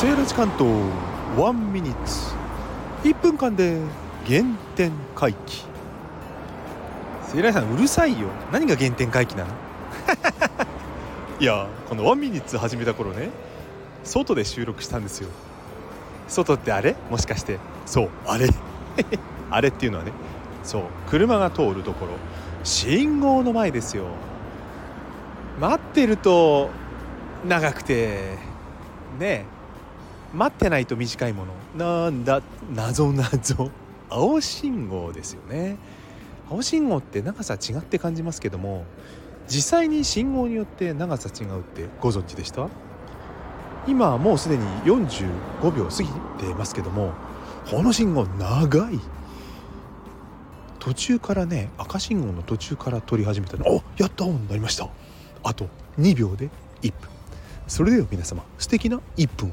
セーラジ関東ワンミニッツ。1分間で原点回帰。セーラさんうるさいよ。何が原点回帰なの？いやこのワンミニッツ始めた頃ね。外で収録したんですよ。外ってあれ？もしかして。そうあれ。あれっていうのはね。そう車が通るところ。信号の前ですよ。待ってると長くて。ねえ。待ってないと短いもの。なんだ？謎謎。青信号ですよね。青信号って長さ違って感じますけども実際に信号によって長さ違うってご存知でした？今はもうすでに45秒過ぎてますけどもこの信号長い。途中からね赤信号の途中から取り始めたの。おやったー！になりました。あと2秒で1分。それでは皆様素敵な1分を。